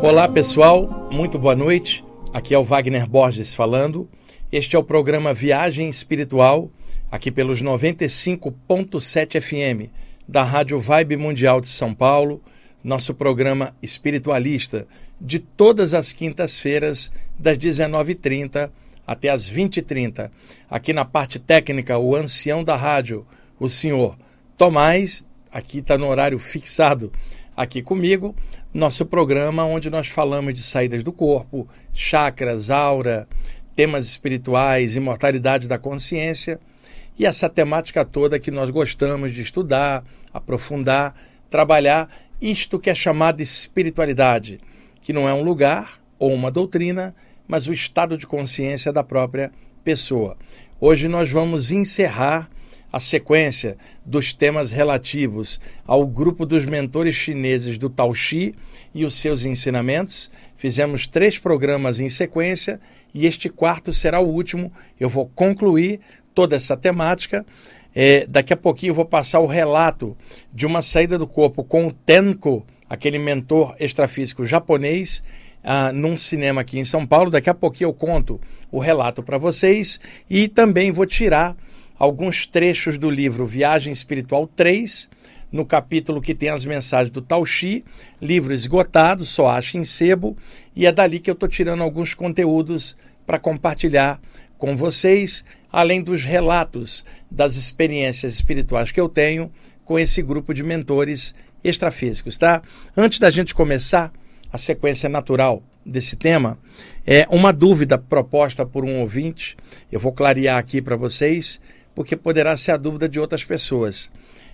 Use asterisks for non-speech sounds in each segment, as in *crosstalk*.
Olá pessoal, muito boa noite. Aqui é o Wagner Borges falando. Este é o programa Viagem Espiritual, aqui pelos 95.7 FM da Rádio Vibe Mundial de São Paulo, nosso programa espiritualista de todas as quintas-feiras, das 19h30 até as 20h30. Aqui na parte técnica, o ancião da rádio, o senhor Tomás, aqui está no horário fixado aqui comigo, nosso programa onde nós falamos de saídas do corpo, chakras, aura, temas espirituais, imortalidade da consciência e essa temática toda que nós gostamos de estudar, aprofundar, trabalhar isto que é chamado de espiritualidade, que não é um lugar ou uma doutrina, mas o estado de consciência da própria pessoa. Hoje nós vamos encerrar a sequência dos temas relativos ao grupo dos mentores chineses do Tao Xi e os seus ensinamentos. Fizemos três programas em sequência e este quarto será o último. Eu vou concluir toda essa temática. É, daqui a pouquinho eu vou passar o relato de uma saída do corpo com o Tenko, aquele mentor extrafísico japonês, ah, num cinema aqui em São Paulo. Daqui a pouquinho eu conto o relato para vocês e também vou tirar alguns trechos do livro Viagem Espiritual 3, no capítulo que tem as mensagens do Tao Xi, livro esgotado, só acha em sebo, e é dali que eu estou tirando alguns conteúdos para compartilhar com vocês, além dos relatos das experiências espirituais que eu tenho com esse grupo de mentores extrafísicos, tá? Antes da gente começar a sequência natural desse tema, é uma dúvida proposta por um ouvinte, eu vou clarear aqui para vocês porque poderá ser a dúvida de outras pessoas.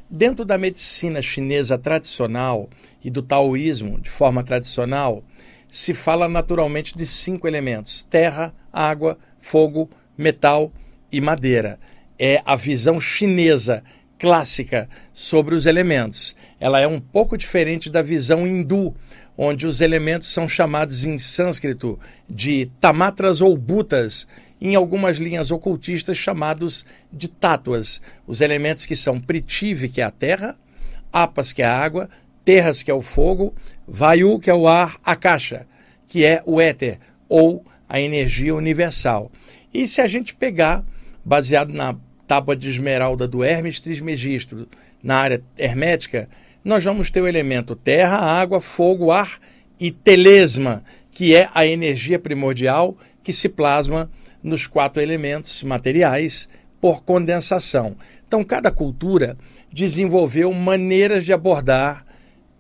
Dentro da medicina chinesa tradicional e do taoísmo de forma tradicional, se fala naturalmente de cinco elementos: terra, água, fogo, metal e madeira. É a visão chinesa clássica sobre os elementos. Ela é um pouco diferente da visão hindu, onde os elementos são chamados em sânscrito de tamatras ou butas, em algumas linhas ocultistas chamados de tátuas, os elementos que são Pritive, que é a terra, Apas, que é a água, Terras, que é o fogo, Vayu, que é o ar, Akasha, que é o éter, ou a energia universal. E se a gente pegar, baseado na tábua de esmeralda do Hermes Trismegisto, na área hermética, nós vamos ter o elemento terra, água, fogo, ar e telesma, que é a energia primordial que se plasma nos quatro elementos materiais por condensação. Então, cada cultura desenvolveu maneiras de abordar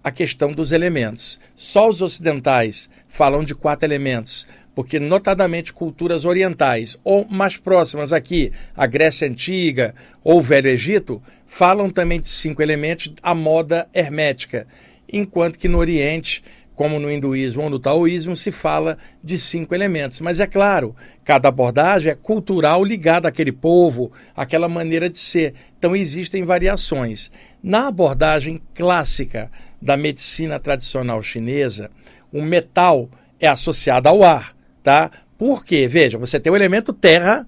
a questão dos elementos. Só os ocidentais falam de quatro elementos, porque, notadamente, culturas orientais, ou mais próximas aqui, a Grécia Antiga ou o Velho Egito, falam também de cinco elementos, a moda hermética, enquanto que no Oriente como no hinduísmo ou no taoísmo, se fala de cinco elementos. Mas é claro, cada abordagem é cultural ligada àquele povo, àquela maneira de ser. Então existem variações. Na abordagem clássica da medicina tradicional chinesa, o metal é associado ao ar, tá? Por quê? Veja, você tem o elemento terra,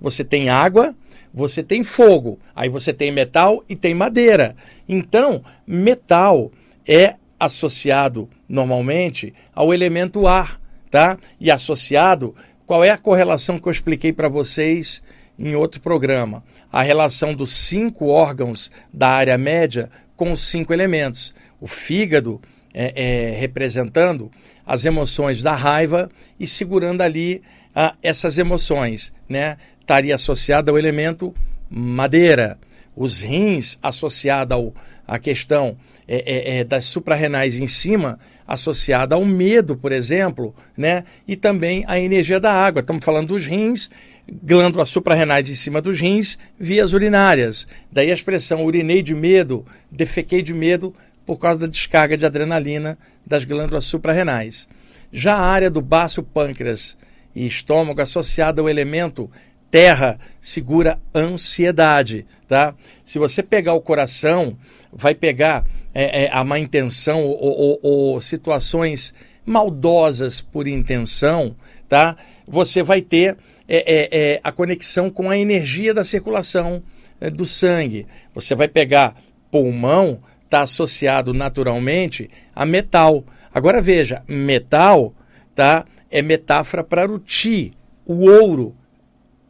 você tem água, você tem fogo, aí você tem metal e tem madeira. Então, metal é associado normalmente ao elemento ar, tá? E associado, qual é a correlação que eu expliquei para vocês em outro programa? A relação dos cinco órgãos da área média com os cinco elementos. O fígado é, é, representando as emoções da raiva e segurando ali ah, essas emoções, né? Estaria associado ao elemento madeira. Os rins associado ao, à questão é, é, é, das suprarrenais em cima, associada ao medo, por exemplo, né? e também à energia da água. Estamos falando dos rins, glândulas suprarrenais em cima dos rins, vias urinárias. Daí a expressão urinei de medo, defequei de medo, por causa da descarga de adrenalina das glândulas suprarrenais. Já a área do baço pâncreas e estômago associada ao elemento terra segura ansiedade, tá? Se você pegar o coração, vai pegar é, é, a má intenção ou, ou, ou, situações maldosas por intenção, tá? Você vai ter é, é, é a conexão com a energia da circulação é, do sangue. Você vai pegar pulmão, está associado naturalmente a metal. Agora veja, metal tá, é metáfora para o ti, o ouro,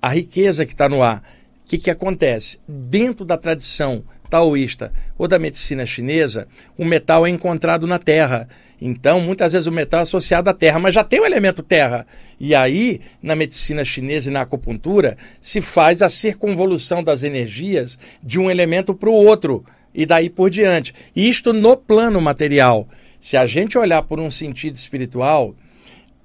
a riqueza que está no ar. O que, que acontece? Dentro da tradição taoísta ou da medicina chinesa, o metal é encontrado na terra. Então, muitas vezes o metal é associado à terra, mas já tem o elemento terra. E aí, na medicina chinesa e na acupuntura, se faz a circunvolução das energias de um elemento para o outro e daí por diante. Isto no plano material. Se a gente olhar por um sentido espiritual,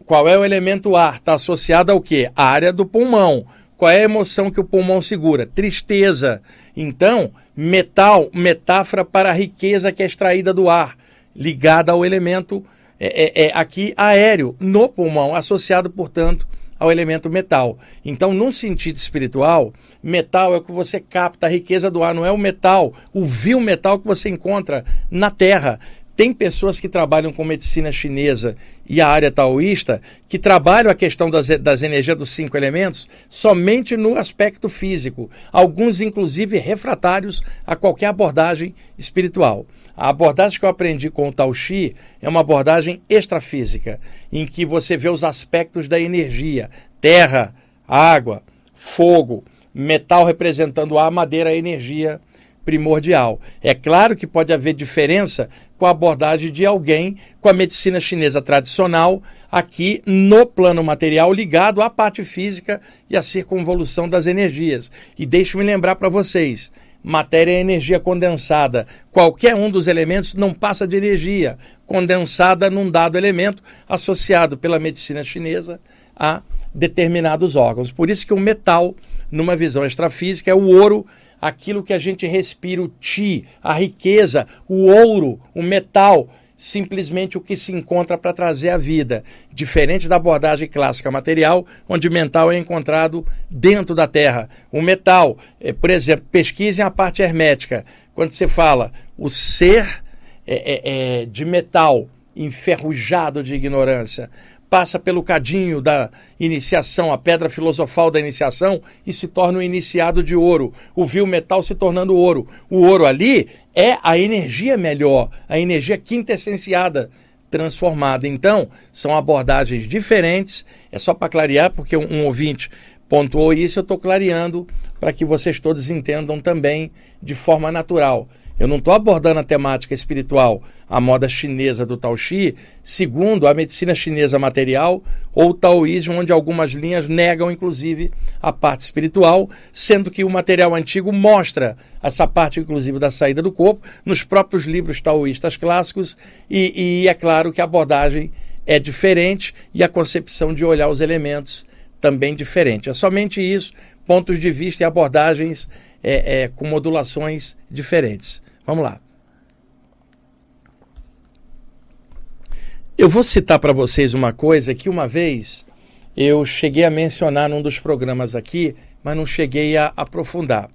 qual é o elemento ar? Está associado ao quê? A área do pulmão. Qual é a emoção que o pulmão segura? Tristeza. Então, metal, metáfora para a riqueza que é extraída do ar, ligada ao elemento é, é, é aqui aéreo, no pulmão, associado, portanto, ao elemento metal. Então, num sentido espiritual, metal é o que você capta, a riqueza do ar, não é o metal, o vil metal que você encontra na terra. Tem pessoas que trabalham com medicina chinesa e a área taoísta que trabalham a questão das, das energias dos cinco elementos somente no aspecto físico, alguns inclusive refratários a qualquer abordagem espiritual. A abordagem que eu aprendi com o Tao Chi é uma abordagem extrafísica, em que você vê os aspectos da energia: terra, água, fogo, metal representando a madeira, a energia primordial. É claro que pode haver diferença com a abordagem de alguém com a medicina chinesa tradicional, aqui no plano material, ligado à parte física e à circunvolução das energias. E deixe-me lembrar para vocês: matéria é energia condensada. Qualquer um dos elementos não passa de energia condensada num dado elemento associado pela medicina chinesa a determinados órgãos. Por isso que o metal, numa visão extrafísica, é o ouro aquilo que a gente respira, o ti, a riqueza, o ouro, o metal, simplesmente o que se encontra para trazer a vida, diferente da abordagem clássica material, onde mental é encontrado dentro da Terra. O metal, é, por exemplo, pesquisem a parte hermética. Quando você fala o ser é, é, é de metal enferrujado de ignorância, passa pelo cadinho da iniciação, a pedra filosofal da iniciação, e se torna um iniciado de ouro. O vil metal se tornando ouro. O ouro ali é a energia melhor, a energia quintessenciada transformada. Então, são abordagens diferentes. É só para clarear, porque um, um ouvinte pontuou isso, eu estou clareando para que vocês todos entendam também de forma natural. Eu não estou abordando a temática espiritual, a moda chinesa do Tao Xi, segundo a medicina chinesa material ou o taoísmo, onde algumas linhas negam, inclusive, a parte espiritual, sendo que o material antigo mostra essa parte, inclusive, da saída do corpo, nos próprios livros taoístas clássicos, e, e é claro que a abordagem é diferente e a concepção de olhar os elementos também diferente. É somente isso, pontos de vista e abordagens é, é, com modulações diferentes. Vamos lá. Eu vou citar para vocês uma coisa que uma vez eu cheguei a mencionar num dos programas aqui, mas não cheguei a aprofundar.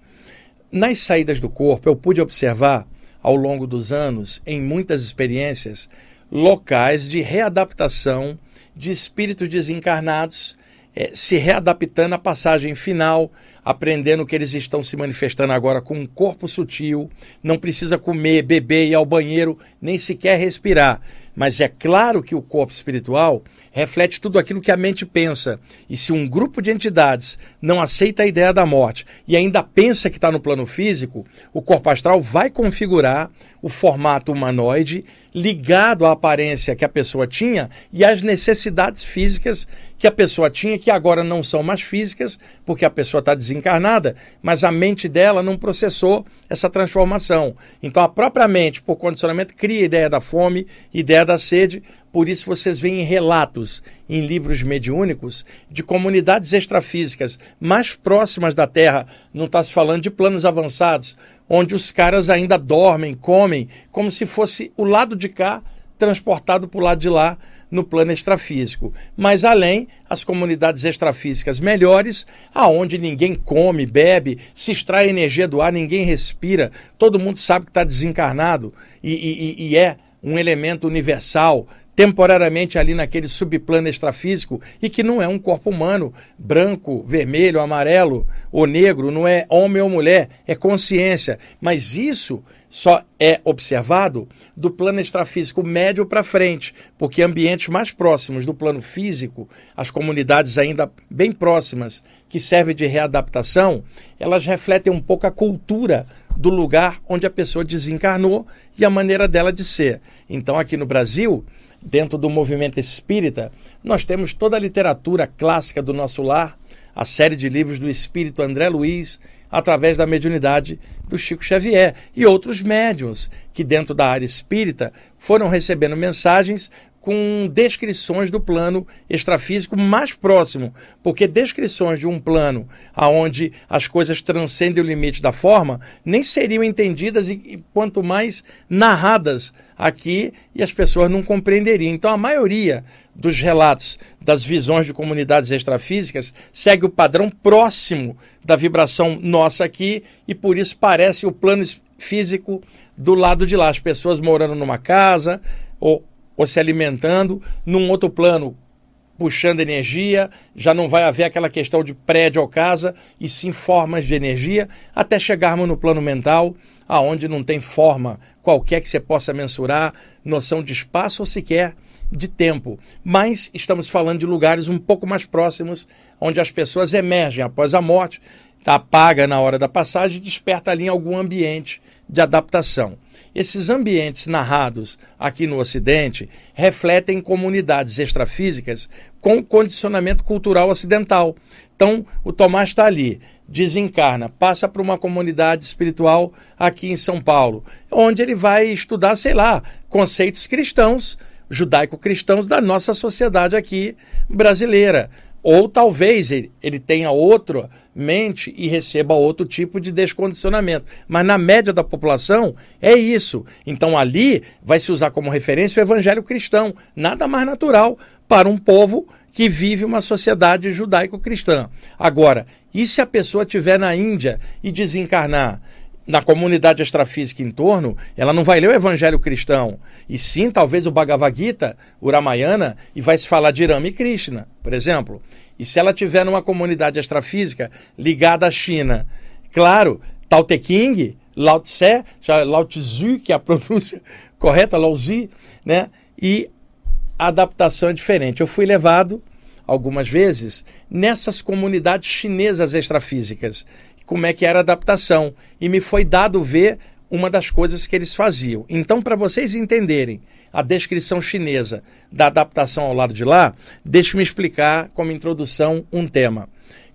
Nas saídas do corpo, eu pude observar ao longo dos anos, em muitas experiências, locais de readaptação de espíritos desencarnados é, se readaptando à passagem final, aprendendo que eles estão se manifestando agora com um corpo sutil, não precisa comer, beber, ir ao banheiro, nem sequer respirar. Mas é claro que o corpo espiritual reflete tudo aquilo que a mente pensa. E se um grupo de entidades não aceita a ideia da morte e ainda pensa que está no plano físico, o corpo astral vai configurar o formato humanoide ligado à aparência que a pessoa tinha e às necessidades físicas que a pessoa tinha, que agora não são mais físicas, porque a pessoa está desencarnada, mas a mente dela não processou essa transformação. Então a própria mente, por condicionamento, cria a ideia da fome, ideia da sede, por isso vocês veem relatos em livros mediúnicos de comunidades extrafísicas mais próximas da Terra, não está se falando de planos avançados, onde os caras ainda dormem, comem, como se fosse o lado de cá transportado para o lado de lá no plano extrafísico. Mas além, as comunidades extrafísicas melhores, aonde ninguém come, bebe, se extrai energia do ar, ninguém respira, todo mundo sabe que está desencarnado e, e, e é um elemento universal, temporariamente ali naquele subplano extrafísico e que não é um corpo humano, branco, vermelho, amarelo ou negro, não é homem ou mulher, é consciência. Mas isso só é observado do plano extrafísico médio para frente, porque ambientes mais próximos do plano físico, as comunidades ainda bem próximas, que servem de readaptação, elas refletem um pouco a cultura do lugar onde a pessoa desencarnou e a maneira dela de ser. Então, aqui no Brasil, dentro do movimento espírita, nós temos toda a literatura clássica do nosso lar, a série de livros do espírito André Luiz, através da mediunidade do Chico Xavier e outros médiums que, dentro da área espírita, foram recebendo mensagens com descrições do plano extrafísico mais próximo, porque descrições de um plano aonde as coisas transcendem o limite da forma nem seriam entendidas e, e quanto mais narradas aqui e as pessoas não compreenderiam. Então a maioria dos relatos das visões de comunidades extrafísicas segue o padrão próximo da vibração nossa aqui e por isso parece o plano físico do lado de lá, as pessoas morando numa casa ou ou se alimentando, num outro plano puxando energia, já não vai haver aquela questão de prédio ou casa, e sim formas de energia, até chegarmos no plano mental, aonde não tem forma qualquer que você possa mensurar, noção de espaço ou sequer de tempo. Mas estamos falando de lugares um pouco mais próximos, onde as pessoas emergem após a morte, apaga na hora da passagem e desperta ali em algum ambiente de adaptação. Esses ambientes narrados aqui no Ocidente refletem comunidades extrafísicas com condicionamento cultural ocidental. Então, o Tomás está ali, desencarna, passa para uma comunidade espiritual aqui em São Paulo, onde ele vai estudar, sei lá, conceitos cristãos, judaico-cristãos da nossa sociedade aqui brasileira. Ou talvez ele, ele tenha outra mente e receba outro tipo de descondicionamento. Mas na média da população é isso. Então ali vai se usar como referência o evangelho cristão. Nada mais natural para um povo que vive uma sociedade judaico-cristã. Agora, e se a pessoa estiver na Índia e desencarnar? Na comunidade extrafísica em torno, ela não vai ler o Evangelho cristão, e sim talvez o Bhagavad Gita, o Ramayana, e vai se falar de Rama e Krishna, por exemplo. E se ela tiver numa comunidade extrafísica ligada à China, claro, Tao Te King, Lao Tse, Lao Tzu, que é a *laughs* pronúncia correta, Lao Zi, né? E a adaptação é diferente. Eu fui levado algumas vezes nessas comunidades chinesas extrafísicas como é que era a adaptação. E me foi dado ver uma das coisas que eles faziam. Então, para vocês entenderem a descrição chinesa da adaptação ao lado de lá, deixe-me explicar como introdução um tema.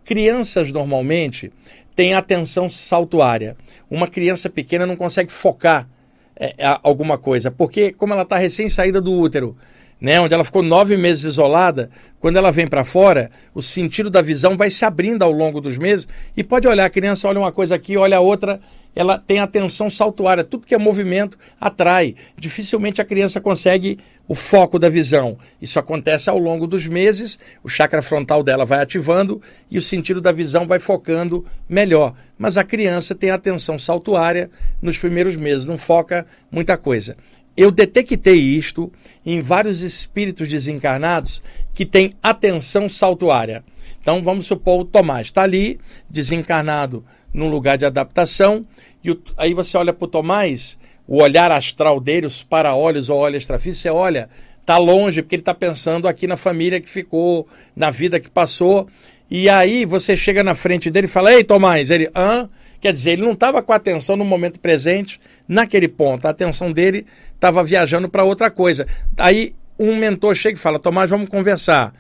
Crianças normalmente têm atenção saltuária. Uma criança pequena não consegue focar é, alguma coisa, porque como ela está recém saída do útero, né, onde ela ficou nove meses isolada, quando ela vem para fora, o sentido da visão vai se abrindo ao longo dos meses e pode olhar, a criança olha uma coisa aqui, olha a outra, ela tem atenção saltuária, tudo que é movimento atrai. Dificilmente a criança consegue o foco da visão. Isso acontece ao longo dos meses, o chakra frontal dela vai ativando e o sentido da visão vai focando melhor. Mas a criança tem atenção saltuária nos primeiros meses, não foca muita coisa eu detectei isto em vários espíritos desencarnados que têm atenção saltuária. Então vamos supor o Tomás está ali, desencarnado num lugar de adaptação, e o, aí você olha para o Tomás, o olhar astral dele, os para-olhos ou olho extrafísico, você olha, está longe, porque ele está pensando aqui na família que ficou, na vida que passou, e aí você chega na frente dele e fala, ei Tomás, ele, hã? Quer dizer, ele não estava com atenção no momento presente, naquele ponto. A atenção dele estava viajando para outra coisa. Aí um mentor chega e fala: Tomás, vamos conversar.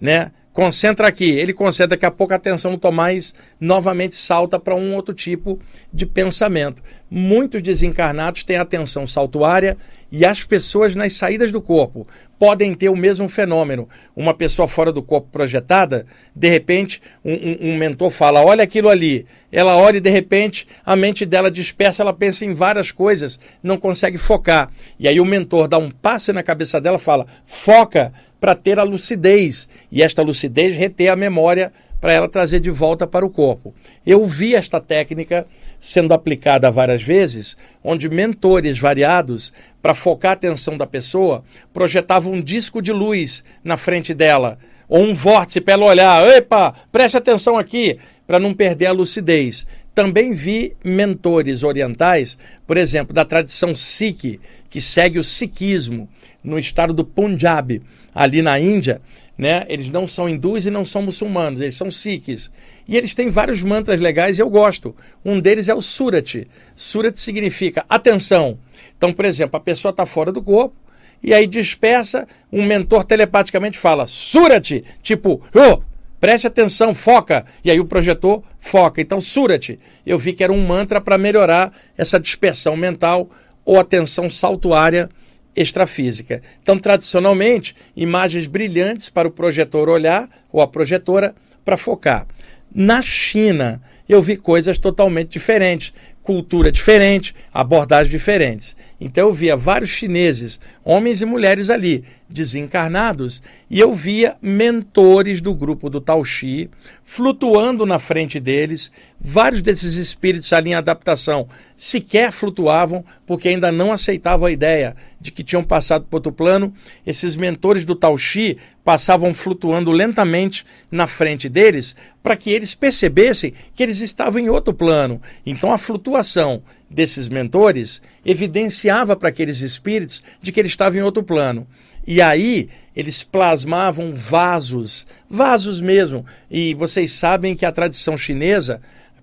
Né? Concentra aqui. Ele concentra, daqui a pouco a atenção do Tomás novamente salta para um outro tipo de pensamento. Muitos desencarnados têm atenção saltuária e as pessoas nas saídas do corpo podem ter o mesmo fenômeno. Uma pessoa fora do corpo projetada, de repente, um, um, um, mentor fala: olha aquilo ali. Ela olha e de repente a mente dela dispersa, ela pensa em várias coisas, não consegue focar. E aí o mentor dá um passe na cabeça dela fala: foca para ter a lucidez. E esta lucidez reter a memória para ela trazer de volta para o corpo. Eu vi esta técnica sendo aplicada várias vezes, onde mentores variados, para focar a atenção da pessoa, projetavam um disco de luz na frente dela, ou um vórtice para ela olhar, epa, preste atenção aqui, para não perder a lucidez. Também vi mentores orientais, por exemplo, da tradição Sikh, que segue o Sikhismo, no estado do Punjab, ali na Índia, né? Eles não são hindus e não são muçulmanos, eles são sikhs. E eles têm vários mantras legais e eu gosto. Um deles é o Surat. Surat significa atenção. Então, por exemplo, a pessoa está fora do corpo e aí dispersa, um mentor telepaticamente fala Surat, tipo, oh, preste atenção, foca. E aí o projetor foca. Então, Surat, eu vi que era um mantra para melhorar essa dispersão mental ou atenção saltuária extrafísica. Então, tradicionalmente, imagens brilhantes para o projetor olhar ou a projetora para focar. Na China, eu vi coisas totalmente diferentes cultura diferente, abordagens diferentes. Então eu via vários chineses, homens e mulheres ali, desencarnados, e eu via mentores do grupo do Taoxi flutuando na frente deles. Vários desses espíritos ali em adaptação sequer flutuavam, porque ainda não aceitavam a ideia de que tinham passado para outro plano. Esses mentores do Taoxi passavam flutuando lentamente na frente deles, para que eles percebessem que eles estavam em outro plano. Então a flutuação desses mentores evidenciava para aqueles espíritos de que eles estavam em outro plano. E aí eles plasmavam vasos, vasos mesmo. E vocês sabem que a tradição chinesa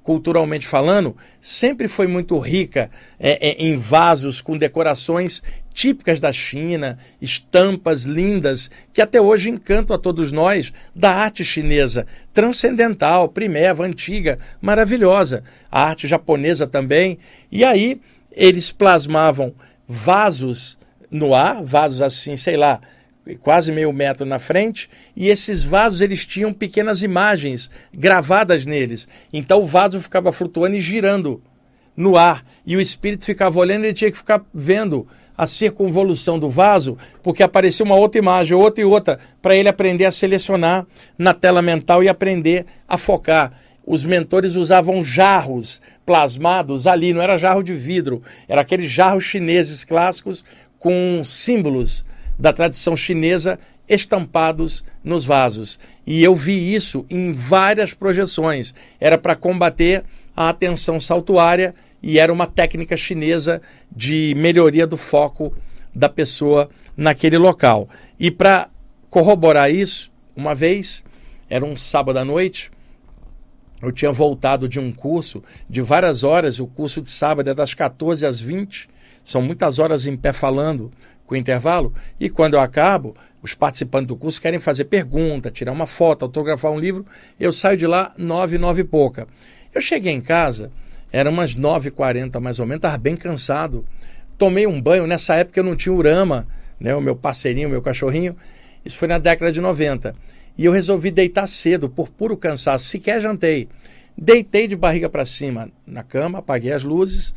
culturalmente falando, sempre foi muito rica é, é, em vasos com decorações típicas da China, estampas lindas que até hoje encantam a todos nós da arte chinesa, transcendental, primeva, antiga, maravilhosa. A arte japonesa também. E aí eles plasmavam vasos no ar, vasos assim, sei lá, quase meio metro na frente, e esses vasos eles tinham pequenas imagens gravadas neles. Então o vaso ficava flutuando e girando no ar, e o espírito ficava olhando e ele tinha que ficar vendo a circunvolução do vaso, porque aparecia uma outra imagem, outra e outra, para ele aprender a selecionar na tela mental e aprender a focar. Os mentores usavam jarros plasmados ali, não era jarro de vidro, era aqueles jarros chineses clássicos com símbolos da tradição chinesa estampados nos vasos. E eu vi isso em várias projeções. Era para combater a atenção saltuária e era uma técnica chinesa de melhoria do foco da pessoa naquele local. E para corroborar isso, uma vez, era um sábado à noite, eu tinha voltado de um curso de várias horas, o curso de sábado é das 14 às 20, são muitas horas em pé falando, com intervalo, e quando eu acabo, os participantes do curso querem fazer pergunta, tirar uma foto, autografar um livro, eu saio de lá nove, nove e pouca. Eu cheguei em casa, era umas nove e quarenta mais ou menos, estava bem cansado, tomei um banho, nessa época eu não tinha Urama, né, o meu parceirinho, o meu cachorrinho, isso foi na década de 90, e eu resolvi deitar cedo, por puro cansaço, sequer jantei. Deitei de barriga para cima na cama, apaguei as luzes,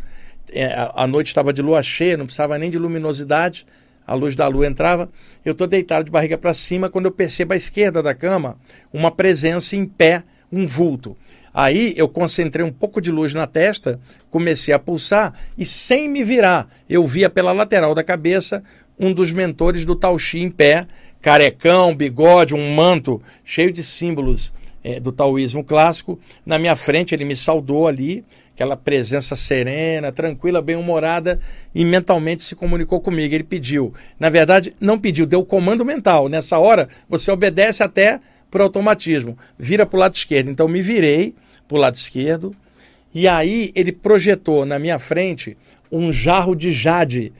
a noite estava de lua cheia, não precisava nem de luminosidade, a luz da lua entrava. Eu estou deitado de barriga para cima quando eu percebo à esquerda da cama uma presença em pé, um vulto. Aí eu concentrei um pouco de luz na testa, comecei a pulsar e, sem me virar, eu via pela lateral da cabeça um dos mentores do Tauxi em pé, carecão, bigode, um manto cheio de símbolos é, do taoísmo clássico. Na minha frente, ele me saudou ali, aquela presença serena, tranquila, bem-humorada, e mentalmente se comunicou comigo. Ele pediu. Na verdade, não pediu, deu comando mental. Nessa hora, você obedece até por automatismo. Vira para o lado esquerdo. Então, me virei para o lado esquerdo, e aí ele projetou na minha frente um jarro de jade,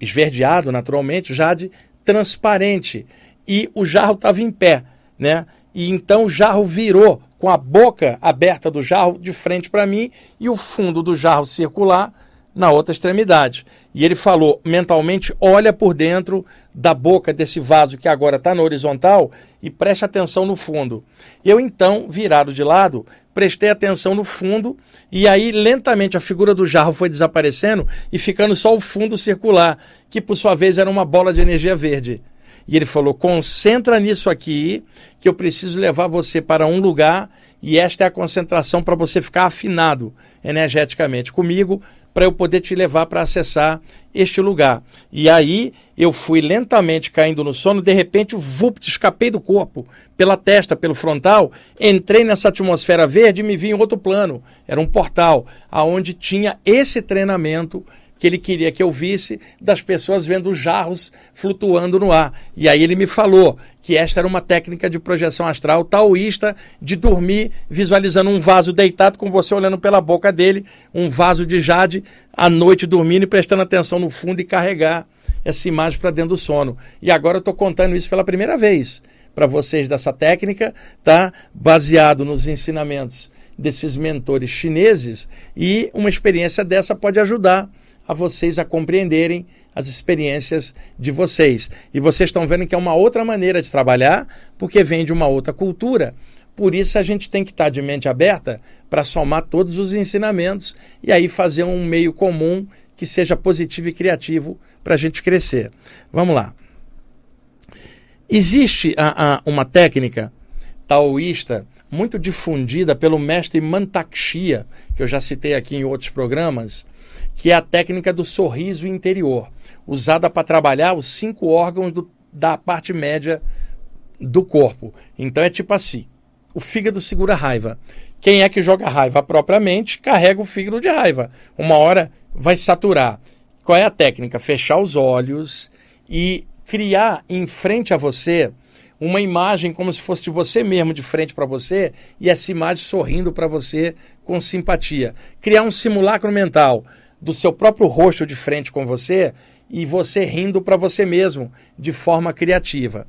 esverdeado naturalmente, jade transparente. E o jarro estava em pé, né? E então o jarro virou com a boca aberta do jarro de frente para mim e o fundo do jarro circular na outra extremidade. E ele falou mentalmente: olha por dentro da boca desse vaso que agora está na horizontal e preste atenção no fundo. Eu então, virado de lado, prestei atenção no fundo e aí lentamente a figura do jarro foi desaparecendo e ficando só o fundo circular, que por sua vez era uma bola de energia verde. E ele falou: concentra nisso aqui, que eu preciso levar você para um lugar e esta é a concentração para você ficar afinado energeticamente comigo, para eu poder te levar para acessar este lugar. E aí eu fui lentamente caindo no sono, de repente, vupt, escapei do corpo, pela testa, pelo frontal, entrei nessa atmosfera verde e me vi em outro plano. Era um portal, aonde tinha esse treinamento que ele queria que eu visse das pessoas vendo jarros flutuando no ar. E aí ele me falou que esta era uma técnica de projeção astral taoísta de dormir visualizando um vaso deitado com você olhando pela boca dele, um vaso de jade à noite dormindo e prestando atenção no fundo e carregar essa imagem para dentro do sono. E agora eu estou contando isso pela primeira vez para vocês dessa técnica, tá? Baseado nos ensinamentos desses mentores chineses e uma experiência dessa pode ajudar a vocês a compreenderem as experiências de vocês. E vocês estão vendo que é uma outra maneira de trabalhar, porque vem de uma outra cultura. Por isso a gente tem que estar de mente aberta para somar todos os ensinamentos e aí fazer um meio comum que seja positivo e criativo para a gente crescer. Vamos lá. Existe a, a, uma técnica taoísta muito difundida pelo mestre Mantakshia, que eu já citei aqui em outros programas, que é a técnica do sorriso interior, usada para trabalhar os cinco órgãos do, da parte média do corpo. Então é tipo assim: o fígado segura raiva. Quem é que joga raiva propriamente carrega o fígado de raiva. Uma hora vai saturar. Qual é a técnica? Fechar os olhos e criar em frente a você uma imagem como se fosse de você mesmo de frente para você e essa imagem sorrindo para você com simpatia. Criar um simulacro mental do seu próprio rosto de frente com você e você rindo para você mesmo de forma criativa.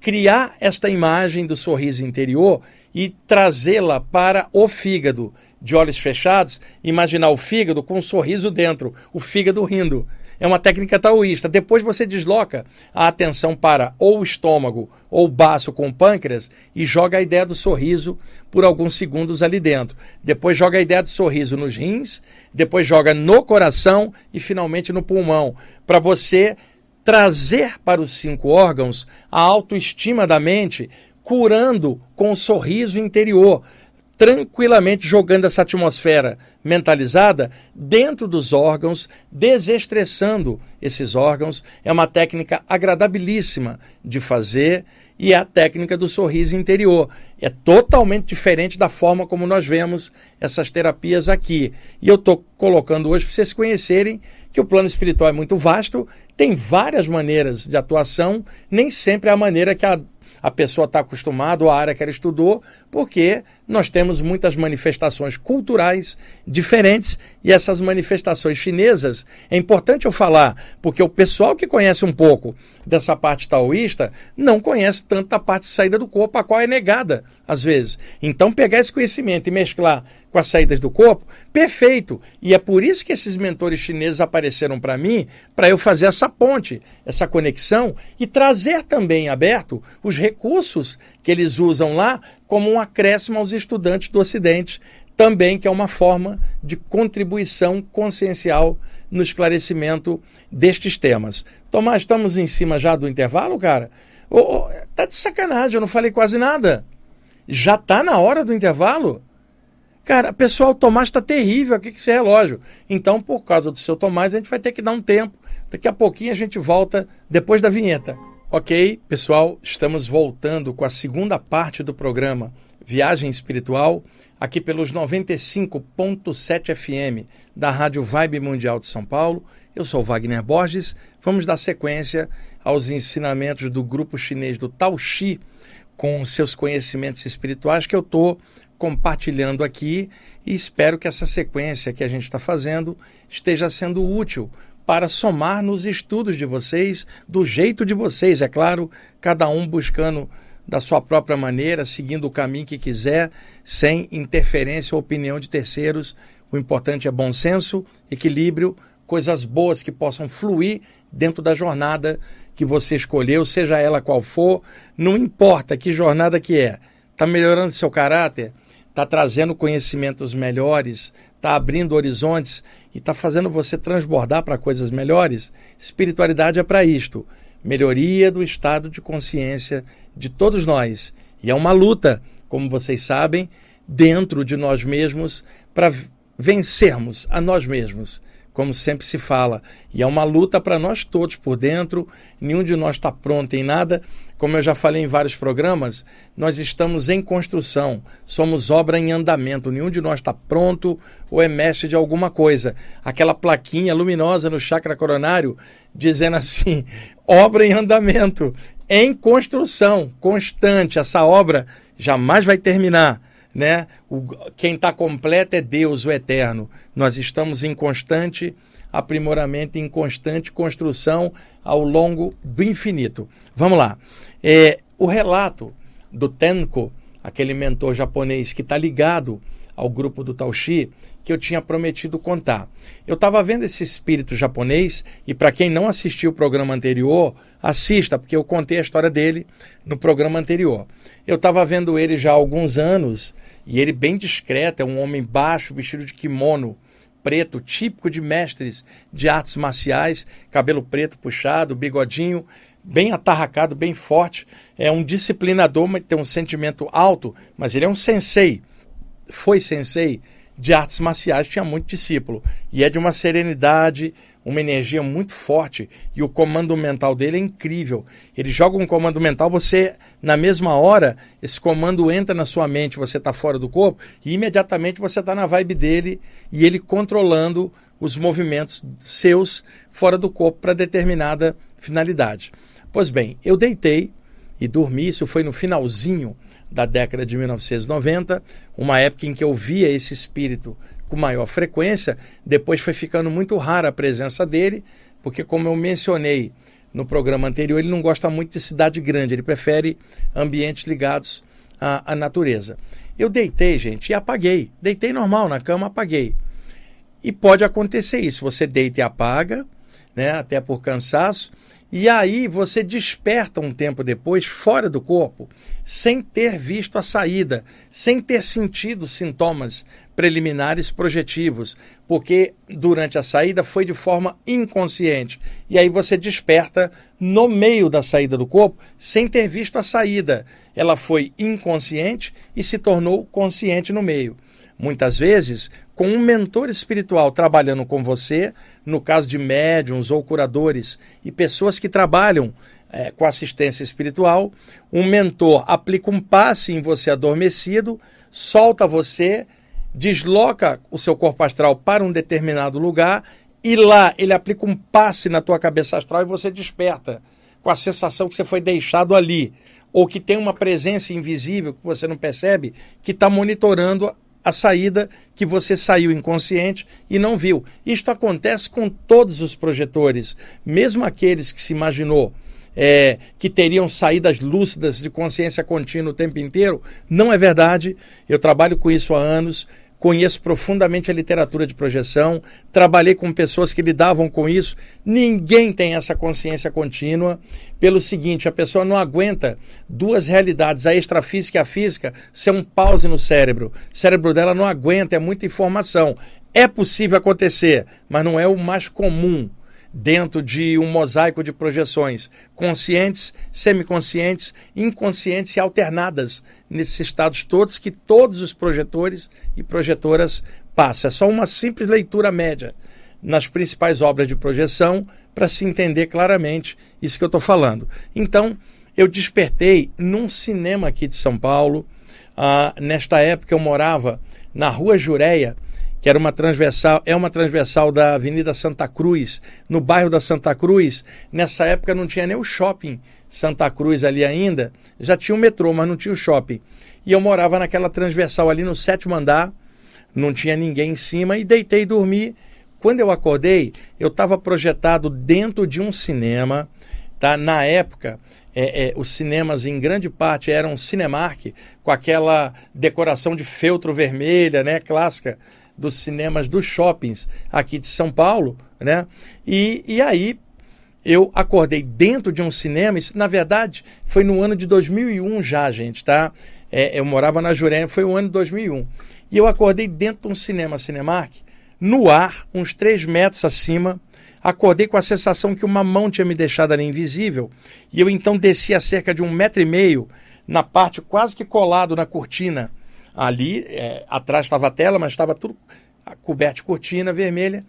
Criar esta imagem do sorriso interior e trazê-la para o fígado, de olhos fechados, imaginar o fígado com um sorriso dentro, o fígado rindo é uma técnica taoísta. Depois você desloca a atenção para ou o estômago ou o baço com o pâncreas e joga a ideia do sorriso por alguns segundos ali dentro. Depois joga a ideia do sorriso nos rins, depois joga no coração e finalmente no pulmão, para você trazer para os cinco órgãos a autoestima da mente, curando com o sorriso interior tranquilamente jogando essa atmosfera mentalizada dentro dos órgãos, desestressando esses órgãos. É uma técnica agradabilíssima de fazer e é a técnica do sorriso interior. É totalmente diferente da forma como nós vemos essas terapias aqui. E eu estou colocando hoje para vocês conhecerem que o plano espiritual é muito vasto, tem várias maneiras de atuação, nem sempre é a maneira que a a pessoa está acostumada, a área que ela estudou, porque nós temos muitas manifestações culturais diferentes e essas manifestações chinesas, é importante eu falar, porque o pessoal que conhece um pouco dessa parte taoísta não conhece tanto a parte de saída do corpo, a qual é negada às vezes. Então, pegar esse conhecimento e mesclar com as saídas do corpo, perfeito. E é por isso que esses mentores chineses apareceram para mim, para eu fazer essa ponte, essa conexão e trazer também aberto os recursos que eles usam lá como um acréscimo aos estudantes do Ocidente, também que é uma forma de contribuição consciencial no esclarecimento destes temas. Tomás, estamos em cima já do intervalo, cara? Oh, oh, tá de sacanagem, eu não falei quase nada. Já tá na hora do intervalo? Cara, pessoal, o Tomás está terrível aqui com esse relógio. Então, por causa do seu Tomás, a gente vai ter que dar um tempo. Daqui a pouquinho a gente volta depois da vinheta. Ok, pessoal, estamos voltando com a segunda parte do programa Viagem Espiritual, aqui pelos 95.7 FM da Rádio Vibe Mundial de São Paulo. Eu sou Wagner Borges. Vamos dar sequência aos ensinamentos do grupo chinês do Tao Xi com seus conhecimentos espirituais que eu estou compartilhando aqui e espero que essa sequência que a gente está fazendo esteja sendo útil para somar nos estudos de vocês, do jeito de vocês, é claro, cada um buscando da sua própria maneira, seguindo o caminho que quiser, sem interferência ou opinião de terceiros. O importante é bom senso, equilíbrio, coisas boas que possam fluir dentro da jornada que você escolheu, seja ela qual for, não importa que jornada que é. Está melhorando seu caráter? Está trazendo conhecimentos melhores? Está abrindo horizontes? e está fazendo você transbordar para coisas melhores, espiritualidade é para isto. melhoria do estado de consciência de todos nós. E é uma luta, como vocês sabem, dentro de nós mesmos para vencermos a nós mesmos, como sempre se fala. E é uma luta para nós todos por dentro, nenhum de nós está pronto em nada. Como eu já falei em vários programas, nós estamos em construção, somos obra em andamento, nenhum de nós está pronto ou é mestre de alguma coisa. Aquela plaquinha luminosa no chakra coronário dizendo assim: *laughs* obra em andamento, em construção, constante. Essa obra jamais vai terminar né? O, quem está completo é Deus, o Eterno. Nós estamos em constante aprimoramento, em constante construção ao longo do infinito. Vamos lá. É, o relato do Tenko, aquele mentor japonês que está ligado ao grupo do Tauchi, que eu tinha prometido contar. Eu estava vendo esse espírito japonês, e para quem não assistiu o programa anterior, assista, porque eu contei a história dele no programa anterior. Eu estava vendo ele já há alguns anos e ele bem discreto, é um homem baixo, vestido de kimono preto, típico de mestres de artes marciais, cabelo preto puxado, bigodinho, bem atarracado, bem forte. É um disciplinador, mas tem um sentimento alto, mas ele é um sensei. Foi sensei de artes marciais, tinha muito discípulo. E é de uma serenidade, uma energia muito forte e o comando mental dele é incrível. Ele joga um comando mental, você, na mesma hora, esse comando entra na sua mente, você está fora do corpo e imediatamente você está na vibe dele e ele controlando os movimentos seus fora do corpo para determinada finalidade. Pois bem, eu deitei e dormi, isso foi no finalzinho da década de 1990, uma época em que eu via esse espírito com maior frequência. Depois foi ficando muito rara a presença dele, porque, como eu mencionei no programa anterior, ele não gosta muito de cidade grande, ele prefere ambientes ligados à, à natureza. Eu deitei, gente, e apaguei. Deitei normal na cama, apaguei. E pode acontecer isso. Você deita e apaga, né, até por cansaço. E aí você desperta um tempo depois, fora do corpo, sem ter visto a saída, sem ter sentido sintomas preliminares projetivos, porque durante a saída foi de forma inconsciente. E aí você desperta no meio da saída do corpo, sem ter visto a saída. Ela foi inconsciente e se tornou consciente no meio. Muitas vezes, com um mentor espiritual trabalhando com você, no caso de médiums ou curadores e pessoas que trabalham é, com assistência espiritual, um mentor aplica um passe em você adormecido, solta você, desloca o seu corpo astral para um determinado lugar e lá ele aplica um passe na tua cabeça astral e você desperta com a sensação que você foi deixado ali ou que tem uma presença invisível que você não percebe que está monitorando a saída que você saiu inconsciente e não viu. Isto acontece com todos os projetores, mesmo aqueles que se imaginou é, que teriam saídas lúcidas de consciência contínua o tempo inteiro. Não é verdade. Eu trabalho com isso há anos conheço profundamente a literatura de projeção, trabalhei com pessoas que lidavam com isso. Ninguém tem essa consciência contínua. Pelo seguinte, a pessoa não aguenta duas realidades, a extrafísica e a física, ser um pause no cérebro. O cérebro dela não aguenta, é muita informação. É possível acontecer, mas não é o mais comum dentro de um mosaico de projeções conscientes, semiconscientes, inconscientes e alternadas nesses estados todos que todos os projetores e projetoras passam. É só uma simples leitura média nas principais obras de projeção para se entender claramente isso que eu estou falando. Então, eu despertei num cinema aqui de São Paulo. Ah, nesta época eu morava na Rua Jureia, que era uma transversal, é uma transversal da Avenida Santa Cruz, no bairro da Santa Cruz. Nessa época não tinha nem o shopping Santa Cruz ali ainda, já tinha o metrô, mas não tinha o shopping. E eu morava naquela transversal ali no sétimo andar, não tinha ninguém em cima e deitei e dormi. Quando eu acordei, eu estava projetado dentro de um cinema, tá? Na época, é, é, os cinemas em grande parte eram Cinemark, com aquela decoração de feltro vermelha, né, clássica dos cinemas dos shoppings aqui de São Paulo, né? E, e aí eu acordei dentro de um cinema, isso na verdade foi no ano de 2001 já, gente, tá? É, eu morava na Jurema, foi o ano de 2001. E eu acordei dentro de um cinema Cinemark, no ar, uns 3 metros acima, acordei com a sensação que uma mão tinha me deixado ali invisível, e eu então desci a cerca de um metro e meio, na parte quase que colado na cortina. Ali, é, atrás estava a tela, mas estava tudo coberto de cortina vermelha,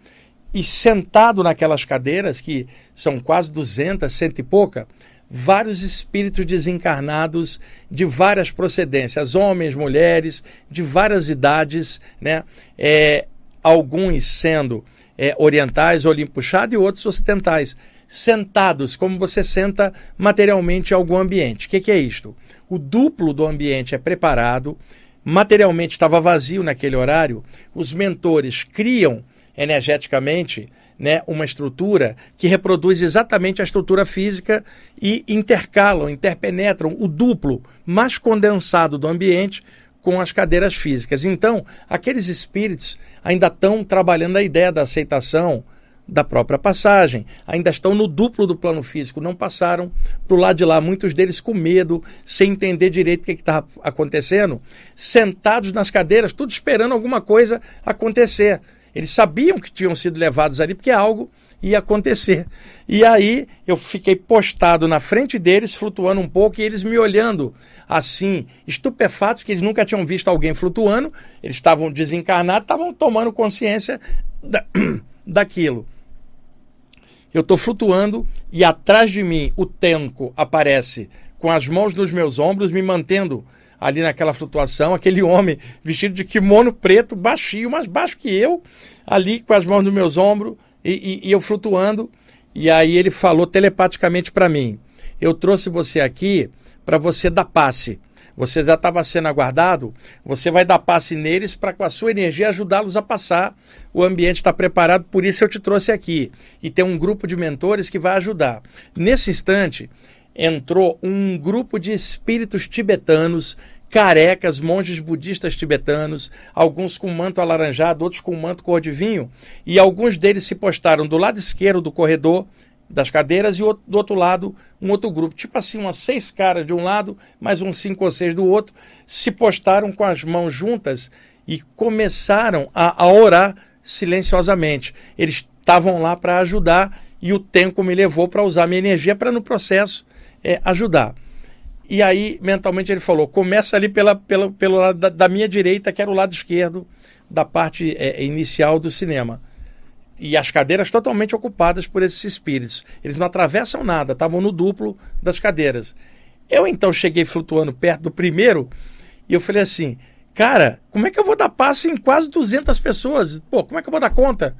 e sentado naquelas cadeiras, que são quase 200, cento e pouca, vários espíritos desencarnados de várias procedências, homens, mulheres, de várias idades, né? É, alguns sendo é, orientais, puxado, e outros ocidentais, sentados, como você senta materialmente em algum ambiente. O que, que é isto? O duplo do ambiente é preparado, materialmente estava vazio naquele horário, os mentores criam energeticamente né, uma estrutura que reproduz exatamente a estrutura física e intercalam, interpenetram o duplo mais condensado do ambiente com as cadeiras físicas. Então, aqueles espíritos ainda estão trabalhando a ideia da aceitação da própria passagem, ainda estão no duplo do plano físico, não passaram para o lado de lá, muitos deles com medo, sem entender direito o que estava acontecendo, sentados nas cadeiras, tudo esperando alguma coisa acontecer. Eles sabiam que tinham sido levados ali porque algo ia acontecer. E aí eu fiquei postado na frente deles, flutuando um pouco, e eles me olhando assim, estupefatos, que eles nunca tinham visto alguém flutuando, eles estavam desencarnados, estavam tomando consciência da, *clears throat* daquilo. Eu estou flutuando e atrás de mim o Tenko aparece com as mãos nos meus ombros, me mantendo ali naquela flutuação, aquele homem vestido de kimono preto, baixinho, mais baixo que eu, ali com as mãos nos meus ombros e, e, e eu flutuando. E aí ele falou telepaticamente para mim: Eu trouxe você aqui para você dar passe. Você já estava sendo aguardado, você vai dar passe neles para com a sua energia ajudá-los a passar. O ambiente está preparado, por isso eu te trouxe aqui. E tem um grupo de mentores que vai ajudar. Nesse instante, entrou um grupo de espíritos tibetanos, carecas, monges budistas tibetanos, alguns com manto alaranjado, outros com manto cor de vinho, e alguns deles se postaram do lado esquerdo do corredor das cadeiras e do outro lado um outro grupo, tipo assim, umas seis caras de um lado, mais uns cinco ou seis do outro, se postaram com as mãos juntas e começaram a, a orar silenciosamente. Eles estavam lá para ajudar e o tempo me levou para usar minha energia para no processo é, ajudar. E aí, mentalmente, ele falou: começa ali pela, pela, pelo lado da, da minha direita, que era o lado esquerdo da parte é, inicial do cinema. E as cadeiras totalmente ocupadas por esses espíritos. Eles não atravessam nada, estavam no duplo das cadeiras. Eu então cheguei flutuando perto do primeiro e eu falei assim: cara, como é que eu vou dar passe em quase 200 pessoas? Pô, como é que eu vou dar conta?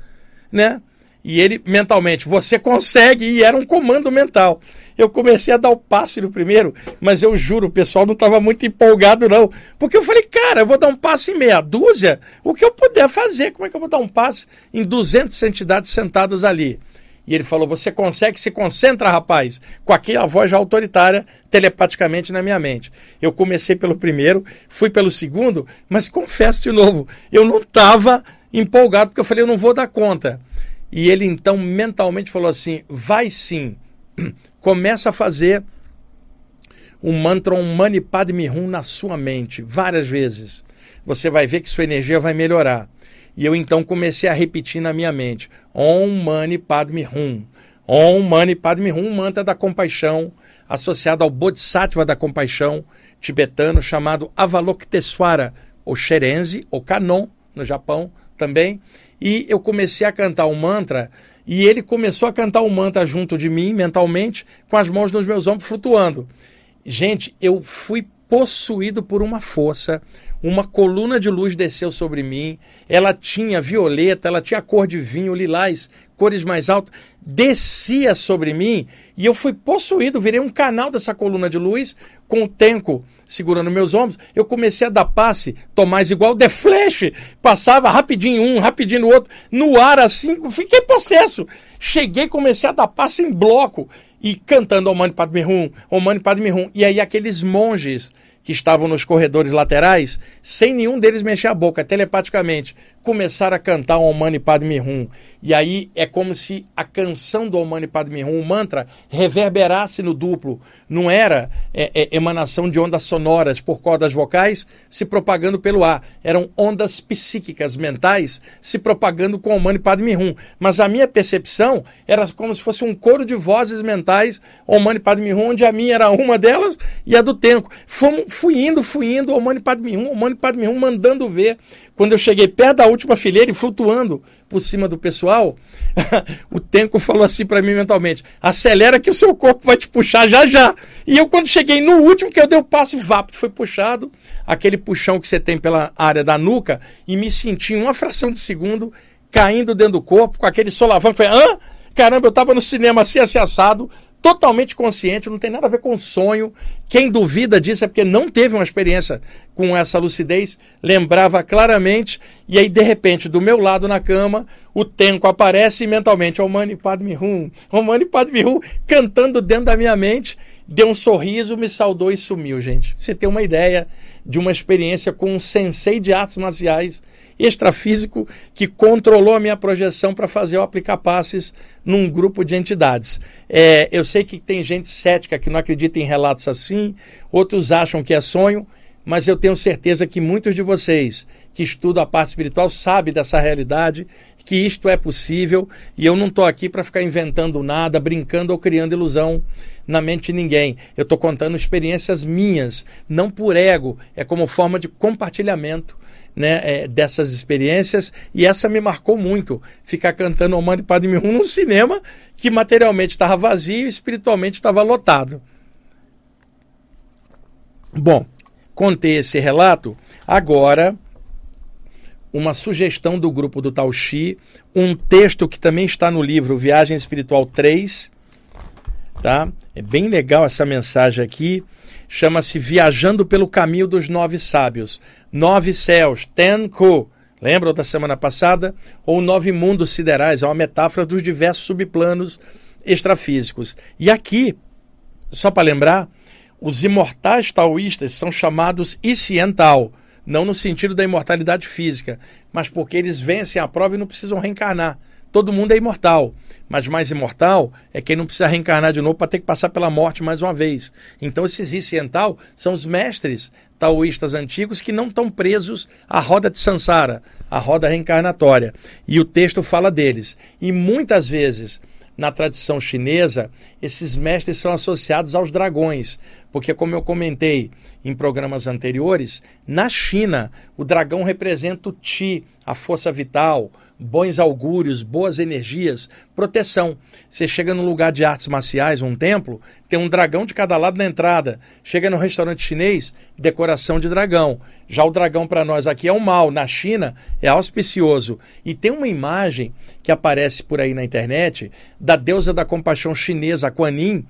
Né? E ele mentalmente, você consegue, e era um comando mental. Eu comecei a dar o passe no primeiro, mas eu juro, o pessoal não estava muito empolgado, não. Porque eu falei, cara, eu vou dar um passe em meia dúzia, o que eu puder fazer. Como é que eu vou dar um passe em 200 entidades sentadas ali? E ele falou: Você consegue, se concentra, rapaz, com aquela voz autoritária telepaticamente na minha mente. Eu comecei pelo primeiro, fui pelo segundo, mas confesso de novo, eu não estava empolgado, porque eu falei: Eu não vou dar conta. E ele então mentalmente falou assim: vai sim, *clears throat* começa a fazer o mantra Om Mani Padme Hum na sua mente, várias vezes. Você vai ver que sua energia vai melhorar. E eu então comecei a repetir na minha mente: Om Mani Padme Hum. Om Mani Padme Hum, mantra da compaixão, associado ao Bodhisattva da compaixão tibetano chamado Avalokitesvara, ou Sherenzi, ou Kanon, no Japão também. E eu comecei a cantar o um mantra e ele começou a cantar o um mantra junto de mim, mentalmente, com as mãos nos meus ombros flutuando. Gente, eu fui possuído por uma força, uma coluna de luz desceu sobre mim, ela tinha violeta, ela tinha cor de vinho, lilás, cores mais altas, descia sobre mim e eu fui possuído, virei um canal dessa coluna de luz com o tenco segurando meus ombros. Eu comecei a dar passe, Tomás igual The Flash, passava rapidinho um, rapidinho o outro, no ar assim, fiquei possesso. Cheguei, comecei a dar passe em bloco e cantando Omani Padme Hum, Omani Padme Hum. E aí aqueles monges que estavam nos corredores laterais, sem nenhum deles mexer a boca, telepaticamente, começaram a cantar o Om Mani Padme Hum. E aí é como se a canção do Om Mani Padme Hum, o mantra, reverberasse no duplo. Não era é, é, emanação de ondas sonoras por cordas vocais se propagando pelo ar. Eram ondas psíquicas, mentais, se propagando com Om Mani Padme Hum. Mas a minha percepção era como se fosse um coro de vozes mentais, Om Mani Padme Hum, onde a minha era uma delas e a do Tenko. Fomos, fui indo, fui indo, Om Mani Padme Hum, Om Mani Padme Hum, mandando ver. Quando eu cheguei perto da última fileira e flutuando por cima do pessoal, *laughs* o Tenko falou assim para mim mentalmente: acelera que o seu corpo vai te puxar já já. E eu, quando cheguei no último, que eu dei o passo e vapo, foi puxado, aquele puxão que você tem pela área da nuca, e me senti uma fração de segundo caindo dentro do corpo, com aquele solavanco. Hã? Caramba, eu estava no cinema assim, assim, assado, totalmente consciente, não tem nada a ver com sonho. Quem duvida disso é porque não teve uma experiência com essa lucidez, lembrava claramente, e aí de repente, do meu lado na cama, o Tenko aparece mentalmente, Omani Padme Hum, Omani Padme Hum, cantando dentro da minha mente, deu um sorriso, me saudou e sumiu, gente. Você tem uma ideia de uma experiência com um sensei de artes marciais extrafísico que controlou a minha projeção para fazer eu aplicar passes num grupo de entidades. É, eu sei que tem gente cética que não acredita em relatos assim, outros acham que é sonho, mas eu tenho certeza que muitos de vocês que estudam a parte espiritual sabem dessa realidade, que isto é possível e eu não estou aqui para ficar inventando nada, brincando ou criando ilusão na mente de ninguém. Eu estou contando experiências minhas, não por ego, é como forma de compartilhamento né, é, dessas experiências e essa me marcou muito. Ficar cantando O Mani Padme Hum num cinema que materialmente estava vazio e espiritualmente estava lotado. Bom, contei esse relato. Agora, uma sugestão do grupo do Tauxi, um texto que também está no livro Viagem Espiritual 3. Tá? É bem legal essa mensagem aqui chama-se Viajando pelo Caminho dos Nove Sábios. Nove céus, Tenku. Lembram da semana passada? Ou nove mundos siderais, é uma metáfora dos diversos subplanos extrafísicos. E aqui, só para lembrar, os imortais taoístas são chamados Isiental, não no sentido da imortalidade física, mas porque eles vencem a prova e não precisam reencarnar. Todo mundo é imortal mas mais imortal é quem não precisa reencarnar de novo para ter que passar pela morte mais uma vez. Então, esses Isiental são os mestres taoístas antigos que não estão presos à roda de Sansara, à roda reencarnatória. E o texto fala deles. E muitas vezes, na tradição chinesa, esses mestres são associados aos dragões, porque, como eu comentei em programas anteriores, na China, o dragão representa o Qi, a força vital, bons augúrios, boas energias, proteção. Você chega num lugar de artes marciais, um templo, tem um dragão de cada lado na entrada. Chega no restaurante chinês, decoração de dragão. Já o dragão para nós aqui é um mal, na China é auspicioso. E tem uma imagem que aparece por aí na internet da deusa da compaixão chinesa, Kuan Yin,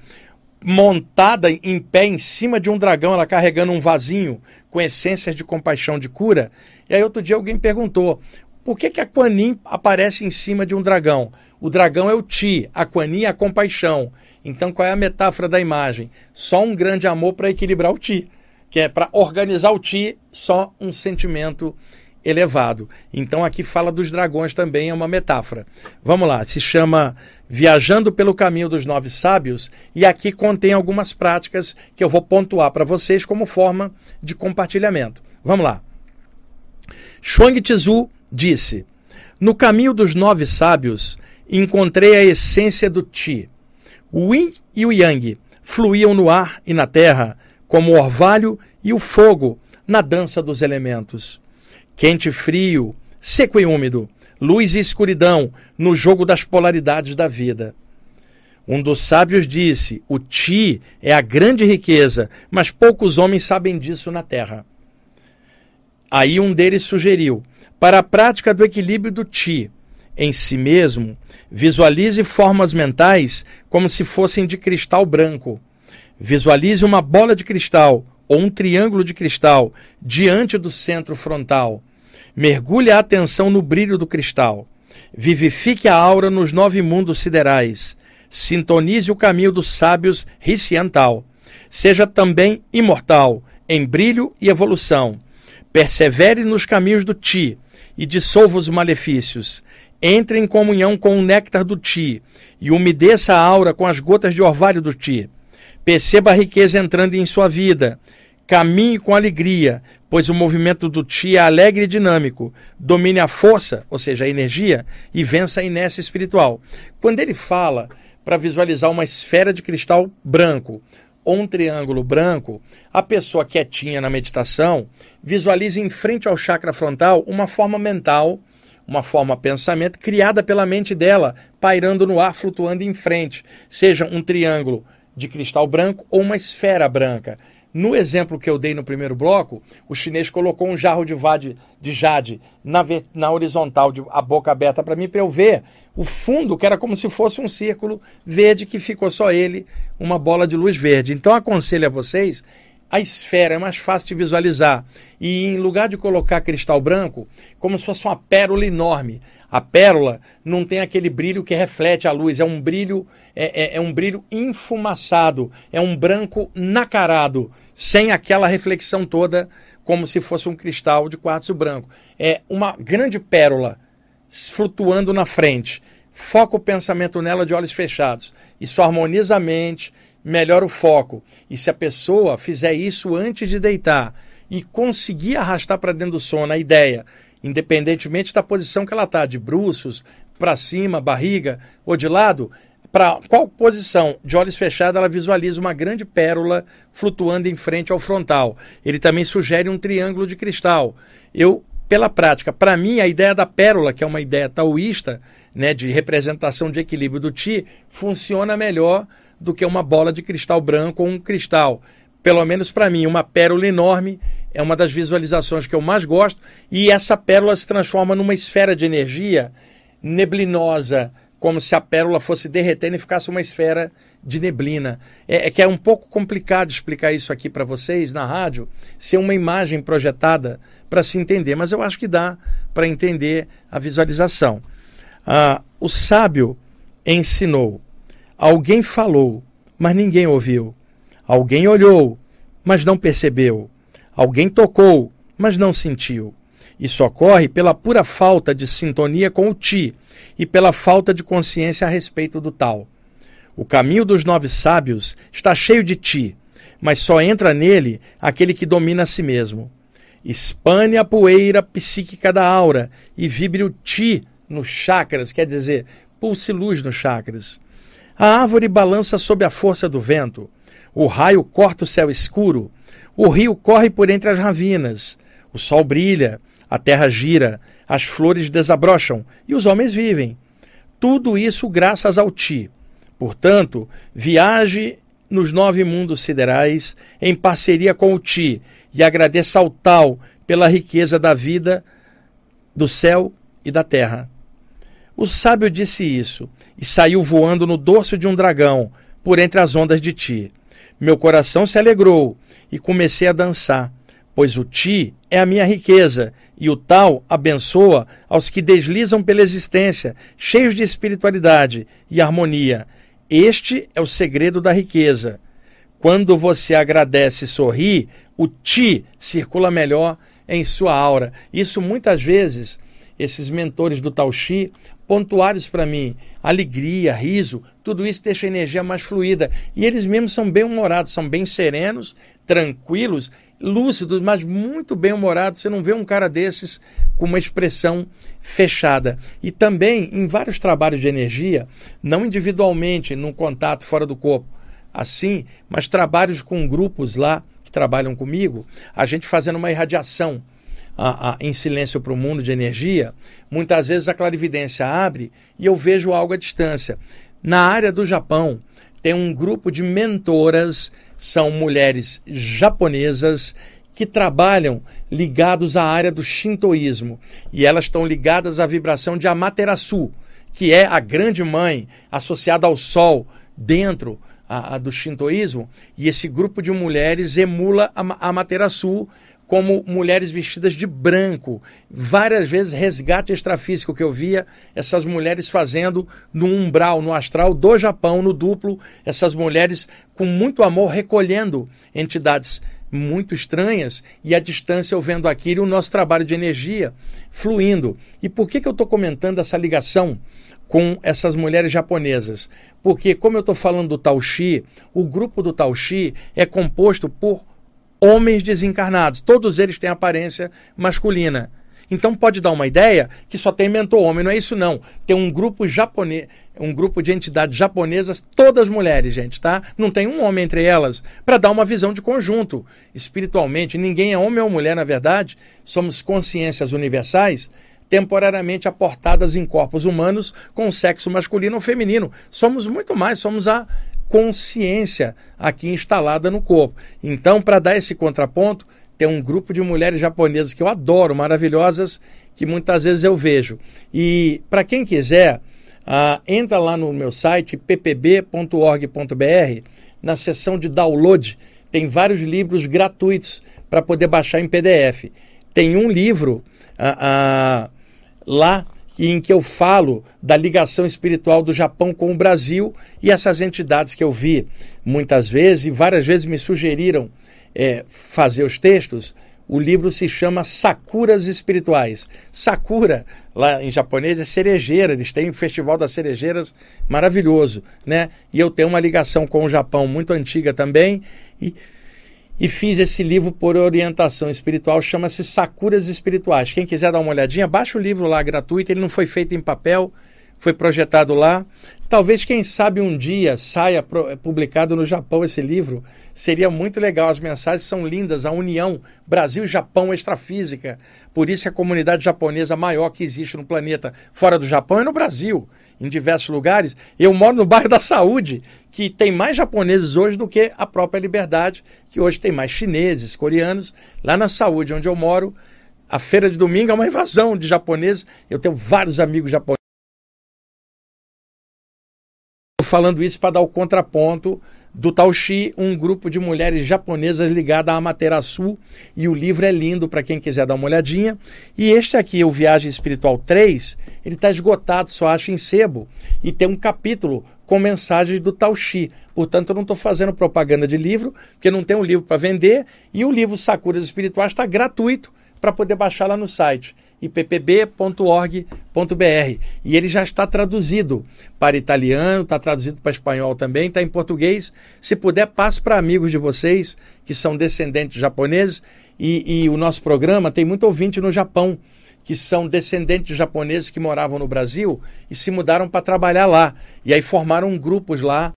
montada em pé em cima de um dragão, ela carregando um vasinho com essências de compaixão de cura. E aí outro dia alguém perguntou: por que, que a Quanin aparece em cima de um dragão? O dragão é o Ti, a Quanin é a compaixão. Então, qual é a metáfora da imagem? Só um grande amor para equilibrar o Ti, que é para organizar o Ti, só um sentimento elevado. Então, aqui fala dos dragões também, é uma metáfora. Vamos lá, se chama Viajando pelo Caminho dos Nove Sábios, e aqui contém algumas práticas que eu vou pontuar para vocês como forma de compartilhamento. Vamos lá. Shuang Tzu disse: No caminho dos nove sábios encontrei a essência do Ti. O Yin e o Yang fluíam no ar e na terra, como o orvalho e o fogo na dança dos elementos. Quente e frio, seco e úmido, luz e escuridão no jogo das polaridades da vida. Um dos sábios disse: O Ti é a grande riqueza, mas poucos homens sabem disso na terra. Aí um deles sugeriu: para a prática do equilíbrio do Ti em si mesmo, visualize formas mentais como se fossem de cristal branco. Visualize uma bola de cristal ou um triângulo de cristal diante do centro frontal. Mergulhe a atenção no brilho do cristal. Vivifique a aura nos nove mundos siderais. Sintonize o caminho dos sábios Riciental. Seja também imortal, em brilho e evolução. Persevere nos caminhos do Ti e dissolva os malefícios. Entre em comunhão com o néctar do Ti e umedeça a aura com as gotas de orvalho do Ti. Perceba a riqueza entrando em sua vida. Caminhe com alegria, pois o movimento do Ti é alegre e dinâmico. Domine a força, ou seja, a energia, e vença a inércia espiritual. Quando ele fala para visualizar uma esfera de cristal branco ou um triângulo branco, a pessoa quietinha na meditação visualiza em frente ao chakra frontal uma forma mental, uma forma pensamento criada pela mente dela, pairando no ar, flutuando em frente, seja um triângulo de cristal branco ou uma esfera branca. No exemplo que eu dei no primeiro bloco, o chinês colocou um jarro de, vade, de jade na, na horizontal, de, a boca aberta para mim, para eu ver o fundo, que era como se fosse um círculo verde, que ficou só ele, uma bola de luz verde. Então, aconselho a vocês a esfera é mais fácil de visualizar. E em lugar de colocar cristal branco, como se fosse uma pérola enorme. A pérola não tem aquele brilho que reflete a luz, é um brilho, é, é, é um brilho enfumaçado, é um branco nacarado, sem aquela reflexão toda, como se fosse um cristal de quartzo branco. É uma grande pérola flutuando na frente. Foca o pensamento nela de olhos fechados. Isso harmoniza a mente, melhora o foco. E se a pessoa fizer isso antes de deitar e conseguir arrastar para dentro do sono a ideia, independentemente da posição que ela está, de bruços, para cima, barriga ou de lado, para qual posição de olhos fechados ela visualiza uma grande pérola flutuando em frente ao frontal. Ele também sugere um triângulo de cristal. Eu, pela prática, para mim, a ideia da pérola, que é uma ideia taoísta, né, de representação de equilíbrio do Ti, funciona melhor do que uma bola de cristal branco ou um cristal. Pelo menos para mim, uma pérola enorme é uma das visualizações que eu mais gosto, e essa pérola se transforma numa esfera de energia neblinosa, como se a pérola fosse derretendo e ficasse uma esfera de neblina. É, é que é um pouco complicado explicar isso aqui para vocês na rádio, ser uma imagem projetada para se entender, mas eu acho que dá para entender a visualização. Ah, o sábio ensinou Alguém falou, mas ninguém ouviu. Alguém olhou, mas não percebeu. Alguém tocou, mas não sentiu. Isso ocorre pela pura falta de sintonia com o ti e pela falta de consciência a respeito do tal. O caminho dos nove sábios está cheio de ti, mas só entra nele aquele que domina a si mesmo. Espane a poeira psíquica da aura e vibre o ti nos chakras, quer dizer, pulse luz nos chakras. A árvore balança sob a força do vento. O raio corta o céu escuro. O rio corre por entre as ravinas. O sol brilha. A terra gira. As flores desabrocham. E os homens vivem. Tudo isso graças ao Ti. Portanto, viaje nos nove mundos siderais em parceria com o Ti e agradeça ao Tal pela riqueza da vida, do céu e da terra. O sábio disse isso e saiu voando no dorso de um dragão, por entre as ondas de ti. Meu coração se alegrou e comecei a dançar, pois o ti é a minha riqueza e o tal abençoa aos que deslizam pela existência, cheios de espiritualidade e harmonia. Este é o segredo da riqueza. Quando você agradece e sorri, o ti circula melhor em sua aura. Isso muitas vezes esses mentores do Tao Chi pontuários para mim. Alegria, riso, tudo isso deixa a energia mais fluida. E eles mesmos são bem-humorados, são bem serenos, tranquilos, lúcidos, mas muito bem-humorados. Você não vê um cara desses com uma expressão fechada. E também em vários trabalhos de energia, não individualmente, num contato fora do corpo, assim, mas trabalhos com grupos lá que trabalham comigo, a gente fazendo uma irradiação a, a, em silêncio para o mundo de energia, muitas vezes a clarividência abre e eu vejo algo à distância. Na área do Japão, tem um grupo de mentoras, são mulheres japonesas que trabalham ligados à área do shintoísmo e elas estão ligadas à vibração de Amaterasu, que é a grande mãe associada ao sol dentro a, a do shintoísmo, e esse grupo de mulheres emula a Amaterasu como mulheres vestidas de branco. Várias vezes resgate extrafísico que eu via essas mulheres fazendo no umbral, no astral do Japão, no duplo, essas mulheres com muito amor recolhendo entidades muito estranhas e à distância eu vendo aquilo o nosso trabalho de energia fluindo. E por que, que eu estou comentando essa ligação com essas mulheres japonesas? Porque, como eu estou falando do Tauchi, o grupo do Tauchi é composto por homens desencarnados. Todos eles têm aparência masculina. Então pode dar uma ideia que só tem mentor homem, não é isso não. Tem um grupo japonês, um grupo de entidades japonesas, todas mulheres, gente, tá? Não tem um homem entre elas, para dar uma visão de conjunto. Espiritualmente, ninguém é homem ou mulher, na verdade, somos consciências universais temporariamente aportadas em corpos humanos com sexo masculino ou feminino. Somos muito mais, somos a consciência aqui instalada no corpo. Então, para dar esse contraponto, tem um grupo de mulheres japonesas que eu adoro, maravilhosas, que muitas vezes eu vejo. E para quem quiser, uh, entra lá no meu site ppb.org.br, na seção de download, tem vários livros gratuitos para poder baixar em PDF. Tem um livro uh, uh, lá em que eu falo da ligação espiritual do Japão com o Brasil e essas entidades que eu vi muitas vezes e várias vezes me sugeriram é, fazer os textos, o livro se chama Sakuras Espirituais. Sakura, lá em japonês, é cerejeira, eles têm o Festival das Cerejeiras maravilhoso, né? E eu tenho uma ligação com o Japão muito antiga também, e, e fiz esse livro por orientação espiritual, chama-se Sakuras Espirituais. Quem quiser dar uma olhadinha, baixa o livro lá gratuito, ele não foi feito em papel, foi projetado lá. Talvez, quem sabe, um dia saia publicado no Japão esse livro. Seria muito legal. As mensagens são lindas. A união Brasil-Japão extrafísica. Por isso, é a comunidade japonesa maior que existe no planeta, fora do Japão e no Brasil, em diversos lugares. Eu moro no bairro da Saúde, que tem mais japoneses hoje do que a própria Liberdade, que hoje tem mais chineses, coreanos. Lá na Saúde, onde eu moro, a feira de domingo é uma invasão de japoneses. Eu tenho vários amigos japoneses falando isso para dar o contraponto do Tauchi, um grupo de mulheres japonesas ligada a Amaterasu, e o livro é lindo para quem quiser dar uma olhadinha. E este aqui, o Viagem Espiritual 3, ele está esgotado, só acha em sebo, e tem um capítulo com mensagens do Tauchi. Portanto, eu não estou fazendo propaganda de livro, porque não tem um livro para vender, e o livro Sakuras Espirituais está gratuito para poder baixar lá no site ippb.org.br. E ele já está traduzido para italiano, está traduzido para espanhol também, está em português. Se puder, passe para amigos de vocês que são descendentes japoneses. E, e o nosso programa tem muito ouvinte no Japão, que são descendentes japoneses que moravam no Brasil e se mudaram para trabalhar lá. E aí formaram grupos lá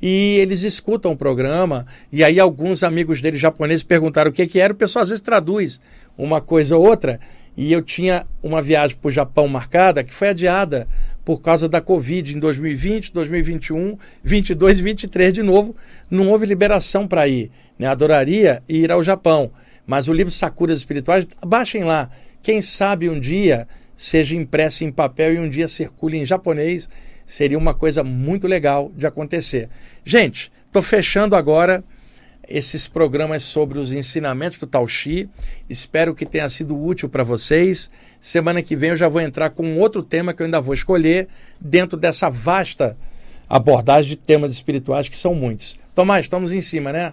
e eles escutam o programa. E aí alguns amigos deles japoneses perguntaram o que, que era. O pessoal às vezes traduz uma coisa ou outra. E eu tinha uma viagem para o Japão marcada que foi adiada por causa da Covid em 2020, 2021, 22 e 23 de novo. Não houve liberação para ir. Né? Adoraria ir ao Japão. Mas o livro Sakuras Espirituais, baixem lá. Quem sabe um dia seja impresso em papel e um dia circule em japonês seria uma coisa muito legal de acontecer. Gente, estou fechando agora esses programas sobre os ensinamentos do Tao Chi. Espero que tenha sido útil para vocês. Semana que vem eu já vou entrar com outro tema que eu ainda vou escolher dentro dessa vasta abordagem de temas espirituais que são muitos. Tomás, estamos em cima, né?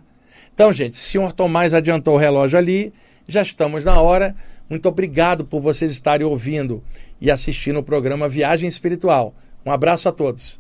Então, gente, o senhor Tomás adiantou o relógio ali, já estamos na hora. Muito obrigado por vocês estarem ouvindo e assistindo o programa Viagem Espiritual. Um abraço a todos.